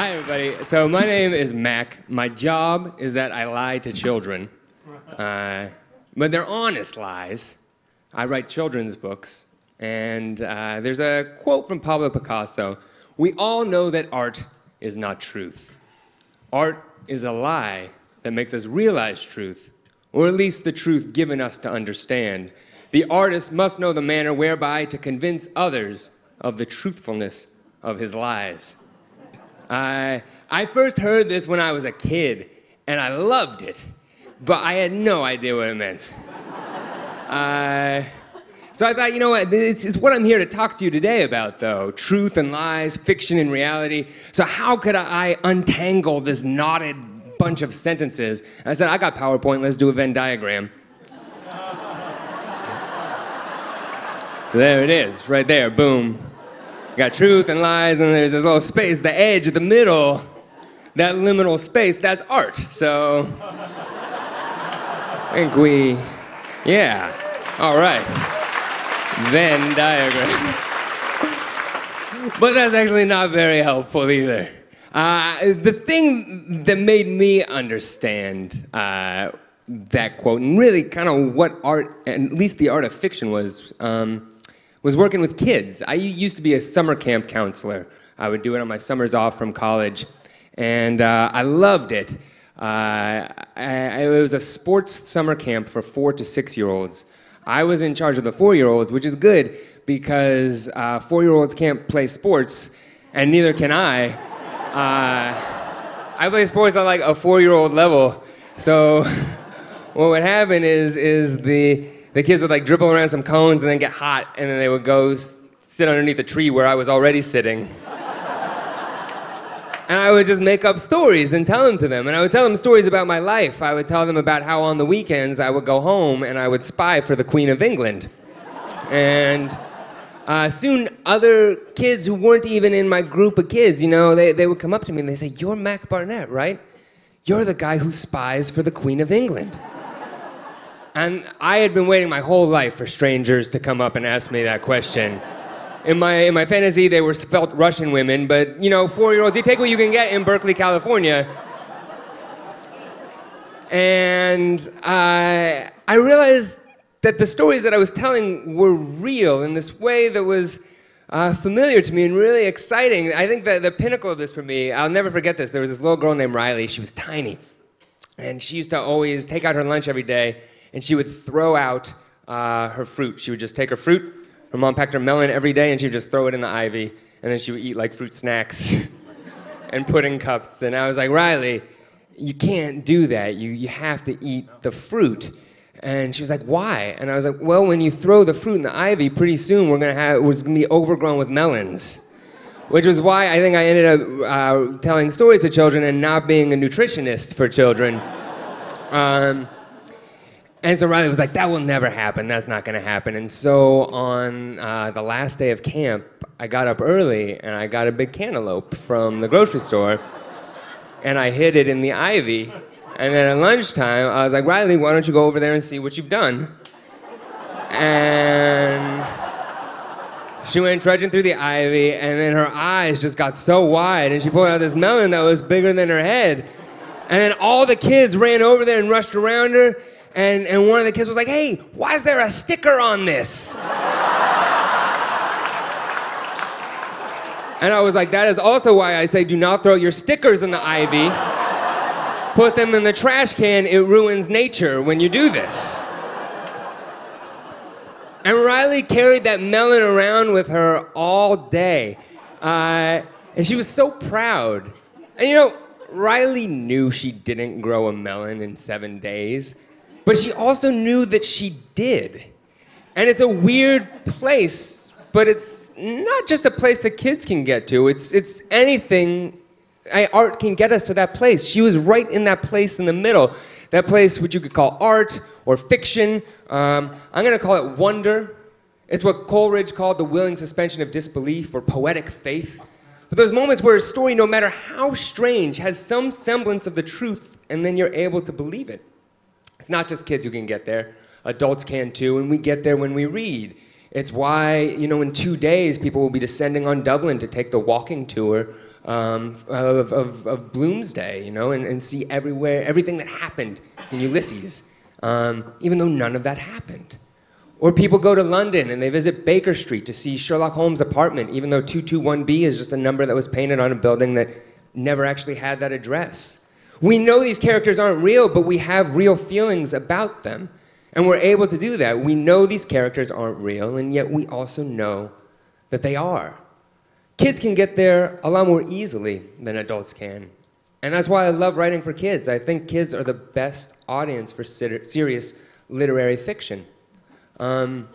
Hi, everybody. So my name is Mac. My job is that I lie to children, uh, but they're honest lies. I write children's books, and uh, there's a quote from Pablo Picasso: "We all know that art is not truth. Art is a lie that makes us realize truth, or at least the truth given us to understand. The artist must know the manner whereby to convince others of the truthfulness of his lies." I, I first heard this when I was a kid, and I loved it, but I had no idea what it meant. So I thought, you know what, it's, it's what I'm here to talk to you today about, though truth and lies, fiction and reality. So, how could I untangle this knotted bunch of sentences? And I said, I got PowerPoint, let's do a Venn diagram. so, there it is, right there, boom. You got truth and lies, and there's this little space, the edge, the middle, that liminal space, that's art. So I think we, yeah, all right. Venn diagram. but that's actually not very helpful either. Uh, the thing that made me understand uh, that quote, and really kind of what art, at least the art of fiction was, um, was working with kids. I used to be a summer camp counselor. I would do it on my summers off from college, and uh, I loved it. Uh, I, it was a sports summer camp for four to six year olds. I was in charge of the four year olds, which is good because uh, four year olds can't play sports, and neither can I. Uh, I play sports at like a four year old level, so what would happen is, is the the kids would like dribble around some cones and then get hot, and then they would go sit underneath a tree where I was already sitting. and I would just make up stories and tell them to them. And I would tell them stories about my life. I would tell them about how on the weekends I would go home and I would spy for the Queen of England. And uh, soon other kids who weren't even in my group of kids, you know, they, they would come up to me and they say, You're Mac Barnett, right? You're the guy who spies for the Queen of England. And I had been waiting my whole life for strangers to come up and ask me that question. In my, in my fantasy, they were spelt Russian women, but you know, four year olds, you take what you can get in Berkeley, California. And uh, I realized that the stories that I was telling were real in this way that was uh, familiar to me and really exciting. I think that the pinnacle of this for me, I'll never forget this. There was this little girl named Riley. She was tiny. And she used to always take out her lunch every day and she would throw out uh, her fruit. She would just take her fruit. Her mom packed her melon every day, and she would just throw it in the ivy, and then she would eat like fruit snacks and pudding cups. And I was like, Riley, you can't do that. You, you have to eat the fruit. And she was like, why? And I was like, well, when you throw the fruit in the ivy, pretty soon we're gonna have, it's gonna be overgrown with melons. Which was why I think I ended up uh, telling stories to children and not being a nutritionist for children. Um, and so Riley was like, that will never happen. That's not going to happen. And so on uh, the last day of camp, I got up early and I got a big cantaloupe from the grocery store and I hid it in the ivy. And then at lunchtime, I was like, Riley, why don't you go over there and see what you've done? And she went trudging through the ivy, and then her eyes just got so wide, and she pulled out this melon that was bigger than her head. And then all the kids ran over there and rushed around her, and, and one of the kids was like, hey, why is there a sticker on this? and I was like, that is also why I say do not throw your stickers in the ivy. Put them in the trash can, it ruins nature when you do this. And Riley carried that melon around with her all day. Uh, and she was so proud. And you know, Riley knew she didn't grow a melon in seven days. But she also knew that she did. And it's a weird place, but it's not just a place that kids can get to. It's, it's anything, art can get us to that place. She was right in that place in the middle. That place which you could call art or fiction. Um, I'm going to call it wonder. It's what Coleridge called the willing suspension of disbelief or poetic faith. But those moments where a story, no matter how strange, has some semblance of the truth, and then you're able to believe it. It's not just kids who can get there, adults can too, and we get there when we read. It's why, you know, in two days, people will be descending on Dublin to take the walking tour um, of, of, of Bloomsday, you know, and, and see everywhere, everything that happened in Ulysses, um, even though none of that happened. Or people go to London and they visit Baker Street to see Sherlock Holmes' apartment, even though 221B is just a number that was painted on a building that never actually had that address. We know these characters aren't real, but we have real feelings about them. And we're able to do that. We know these characters aren't real, and yet we also know that they are. Kids can get there a lot more easily than adults can. And that's why I love writing for kids. I think kids are the best audience for serious literary fiction. Um,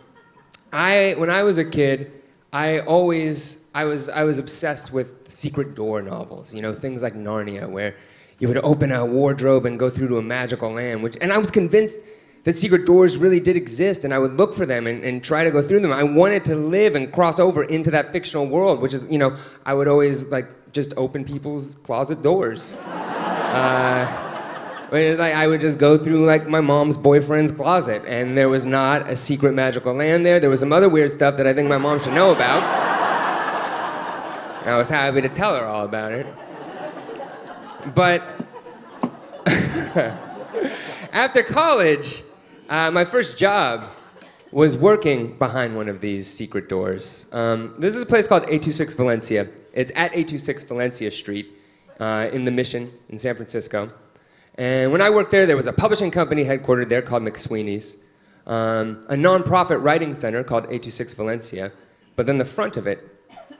I, when I was a kid, I always, I was, I was obsessed with secret door novels, you know, things like Narnia, where you would open a wardrobe and go through to a magical land, which, and I was convinced that secret doors really did exist, and I would look for them and, and try to go through them. I wanted to live and cross over into that fictional world, which is, you know, I would always like just open people's closet doors. Uh, like I would just go through like my mom's boyfriend's closet, and there was not a secret magical land there. There was some other weird stuff that I think my mom should know about. I was happy to tell her all about it. But after college, uh, my first job was working behind one of these secret doors. Um, this is a place called 826 Valencia. It's at 826 Valencia Street uh, in the Mission in San Francisco. And when I worked there, there was a publishing company headquartered there called McSweeney's, um, a nonprofit writing center called 826 Valencia, but then the front of it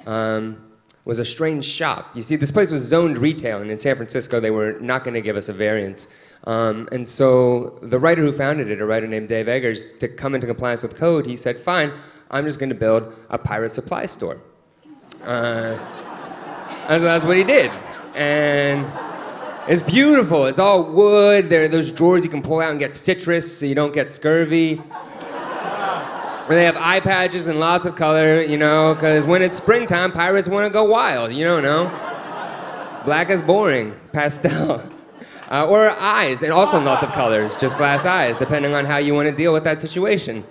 um, was a strange shop. You see, this place was zoned retail, and in San Francisco, they were not going to give us a variance. Um, and so the writer who founded it, a writer named Dave Eggers, to come into compliance with code, he said, fine, I'm just going to build a pirate supply store. Uh, and so that's what he did. And it's beautiful. It's all wood. There are those drawers you can pull out and get citrus so you don't get scurvy. And they have eye patches and lots of color, you know, because when it's springtime, pirates want to go wild. You don't know. Black is boring. Pastel. Uh, or eyes, and also lots of colors, just glass eyes, depending on how you want to deal with that situation.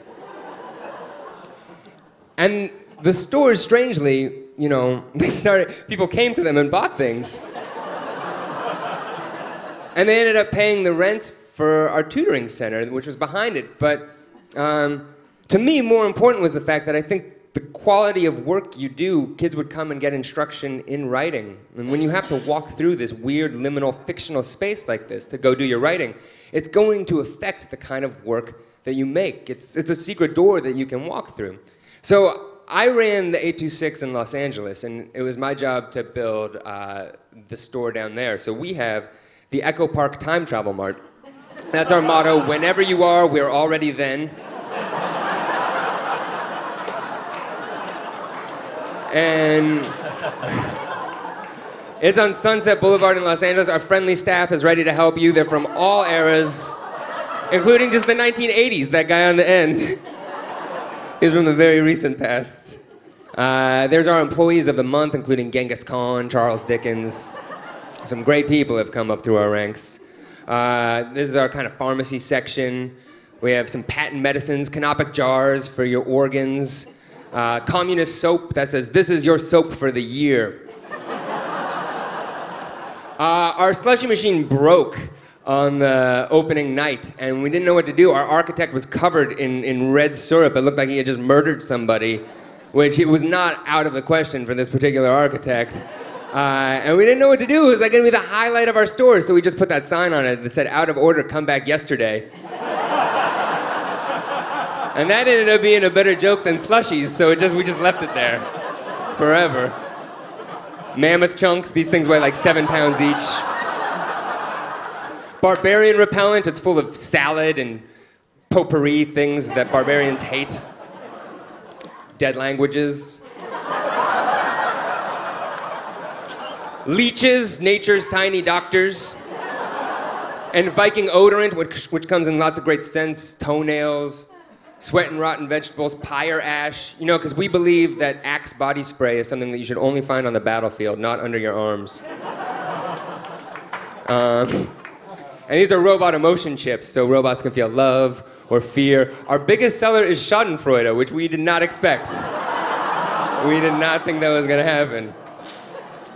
And the stores, strangely, you know, they started, people came to them and bought things. and they ended up paying the rent for our tutoring center, which was behind it. But um, to me, more important was the fact that I think the quality of work you do, kids would come and get instruction in writing. And when you have to walk through this weird liminal fictional space like this to go do your writing, it's going to affect the kind of work that you make. It's, it's a secret door that you can walk through. So I ran the 826 in Los Angeles, and it was my job to build uh, the store down there. So we have the Echo Park Time Travel Mart. That's our motto. Whenever you are, we're already then. And it's on Sunset Boulevard in Los Angeles. Our friendly staff is ready to help you. They're from all eras, including just the 1980s, that guy on the end. He's from the very recent past. Uh, there's our employees of the month, including Genghis Khan, Charles Dickens. Some great people have come up through our ranks. Uh, this is our kind of pharmacy section. We have some patent medicines, canopic jars for your organs, uh, communist soap that says, This is your soap for the year. Uh, our slushy machine broke on the opening night, and we didn't know what to do. Our architect was covered in, in red syrup. It looked like he had just murdered somebody, which it was not out of the question for this particular architect. Uh, and we didn't know what to do. It was like going to be the highlight of our store, so we just put that sign on it that said, "Out of order, come back yesterday." And that ended up being a better joke than slushies, so it just we just left it there forever. Mammoth chunks, these things weigh like seven pounds each. Barbarian repellent, it's full of salad and potpourri, things that barbarians hate. Dead languages. Leeches, nature's tiny doctors. And Viking odorant, which, which comes in lots of great scents toenails, sweat and rotten vegetables, pyre ash, you know, because we believe that Axe body spray is something that you should only find on the battlefield, not under your arms. Um, and these are robot emotion chips, so robots can feel love or fear. Our biggest seller is Schadenfreude, which we did not expect. we did not think that was going to happen.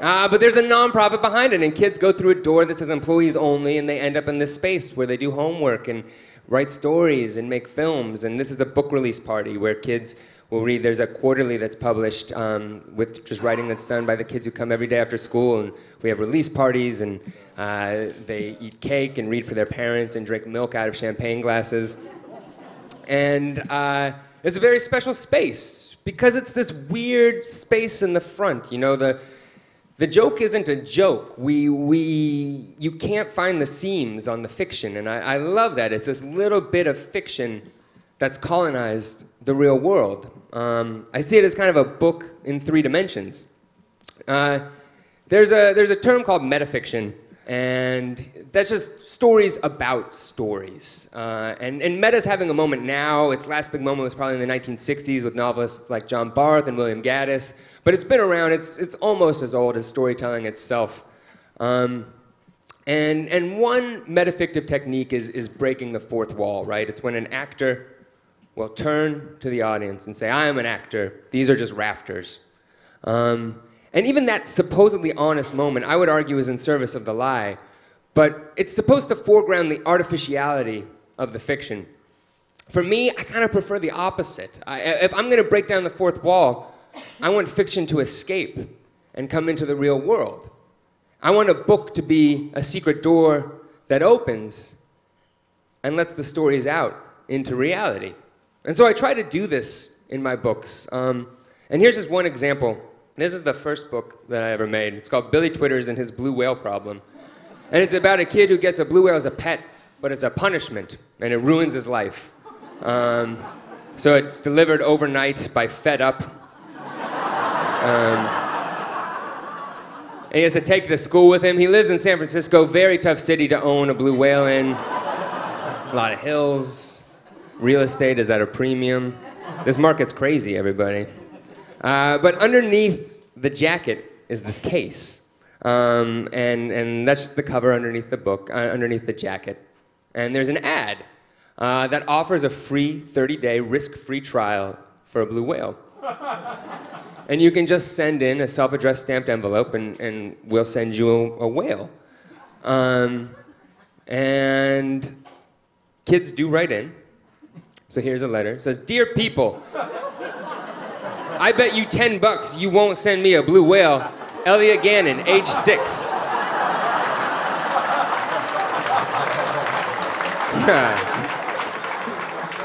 Uh, but there's a nonprofit behind it, and kids go through a door that says employees only, and they end up in this space where they do homework and write stories and make films. And this is a book release party where kids will read. There's a quarterly that's published um, with just writing that's done by the kids who come every day after school, and we have release parties, and uh, they eat cake and read for their parents and drink milk out of champagne glasses. And uh, it's a very special space because it's this weird space in the front. You know, the the joke isn't a joke. We, we, you can't find the seams on the fiction, and I, I love that. It's this little bit of fiction that's colonized the real world. Um, I see it as kind of a book in three dimensions. Uh, there's, a, there's a term called metafiction, and that's just stories about stories. Uh, and, and meta's having a moment now. Its last big moment was probably in the 1960s with novelists like John Barth and William Gaddis. But it's been around, it's, it's almost as old as storytelling itself. Um, and, and one metafictive technique is, is breaking the fourth wall, right? It's when an actor will turn to the audience and say, I am an actor, these are just rafters. Um, and even that supposedly honest moment, I would argue, is in service of the lie. But it's supposed to foreground the artificiality of the fiction. For me, I kind of prefer the opposite. I, if I'm going to break down the fourth wall, I want fiction to escape and come into the real world. I want a book to be a secret door that opens and lets the stories out into reality. And so I try to do this in my books. Um, and here's just one example. This is the first book that I ever made. It's called Billy Twitters and His Blue Whale Problem. And it's about a kid who gets a blue whale as a pet, but it's a punishment, and it ruins his life. Um, so it's delivered overnight by Fed Up, um, and he has to take it to school with him. He lives in San Francisco, very tough city to own a blue whale in. A lot of hills. Real estate is at a premium. This market's crazy, everybody. Uh, but underneath the jacket is this case. Um, and, and that's the cover underneath the book, uh, underneath the jacket. And there's an ad uh, that offers a free 30 day risk free trial for a blue whale. And you can just send in a self addressed stamped envelope and, and we'll send you a, a whale. Um, and kids do write in. So here's a letter. It says, Dear people, I bet you 10 bucks you won't send me a blue whale. Elliot Gannon, age six.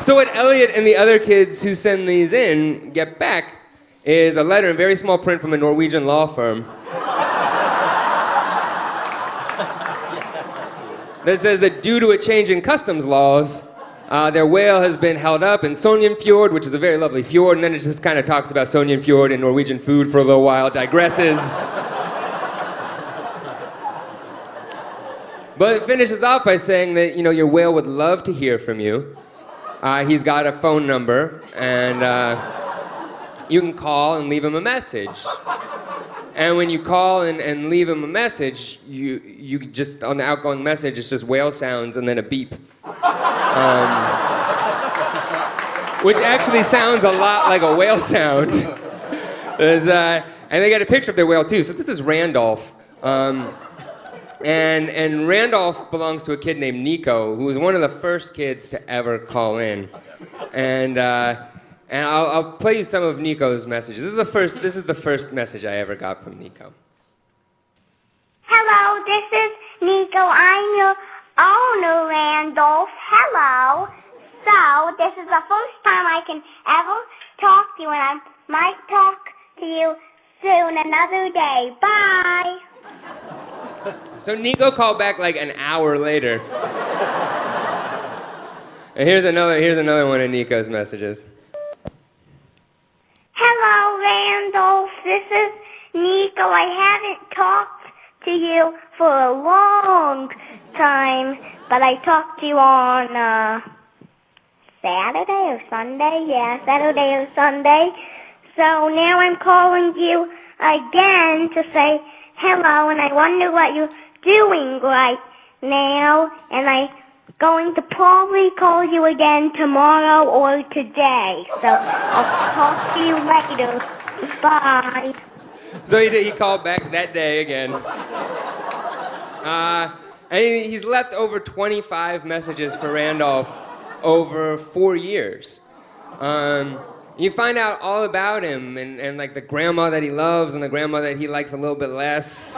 so what Elliot and the other kids who send these in get back is a letter in very small print from a Norwegian law firm that says that due to a change in customs laws, uh, their whale has been held up in Sognefjord, which is a very lovely fjord, and then it just kind of talks about Sognefjord and Norwegian food for a little while, digresses. but it finishes off by saying that, you know, your whale would love to hear from you. Uh, he's got a phone number, and uh, you can call and leave him a message. And when you call and, and leave him a message, you, you just, on the outgoing message, it's just whale sounds and then a beep. Um, which actually sounds a lot like a whale sound. uh, and they got a picture of their whale too. So this is Randolph. Um, and, and Randolph belongs to a kid named Nico, who was one of the first kids to ever call in. And uh, and I'll, I'll play you some of Nico's messages. This is the first. This is the first message I ever got from Nico. Hello, this is Nico. I'm your owner, Randolph. Hello. So this is the first time I can ever talk to you, and I might talk to you soon another day. Bye. So Nico called back like an hour later. and here's another. Here's another one of Nico's messages. Nico. I haven't talked to you for a long time, but I talked to you on uh, Saturday or Sunday. Yeah, Saturday or Sunday. So now I'm calling you again to say hello, and I wonder what you're doing right now, and I going to probably call you again tomorrow or today. So I'll talk to you later. Bye. So he, he called back that day again. Uh, and he, he's left over 25 messages for Randolph over four years. Um, you find out all about him and, and like the grandma that he loves and the grandma that he likes a little bit less.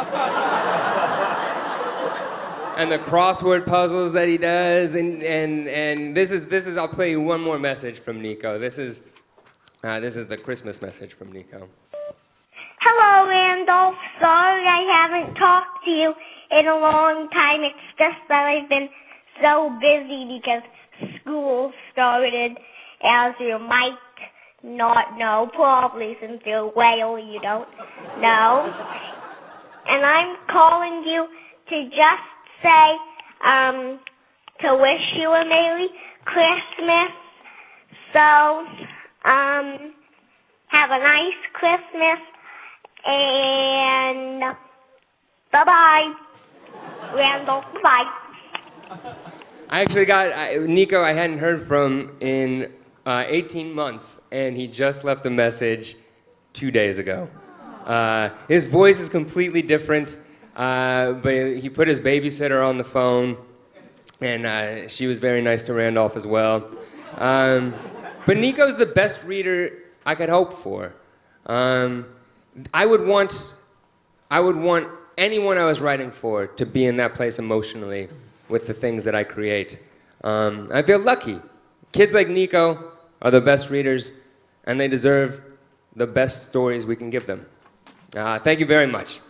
and the crossword puzzles that he does. And, and, and this is, this is, I'll play you one more message from Nico. This is, uh, this is the Christmas message from Nico. Sorry I haven't talked to you in a long time. It's just that I've been so busy because school started, as you might not know, probably since you're whale, you don't know. And I'm calling you to just say, um, to wish you a Merry Christmas. So, um, have a nice Christmas and bye bye. Randall, bye. I actually got Nico. I hadn't heard from in uh, 18 months, and he just left a message two days ago. Uh, his voice is completely different, uh, but he put his babysitter on the phone, and uh, she was very nice to Randolph as well. Um, but Nico's the best reader I could hope for. Um, I would want I would want anyone I was writing for to be in that place emotionally with the things that I create. Um, I feel lucky. Kids like Nico are the best readers, and they deserve the best stories we can give them. Uh, thank you very much.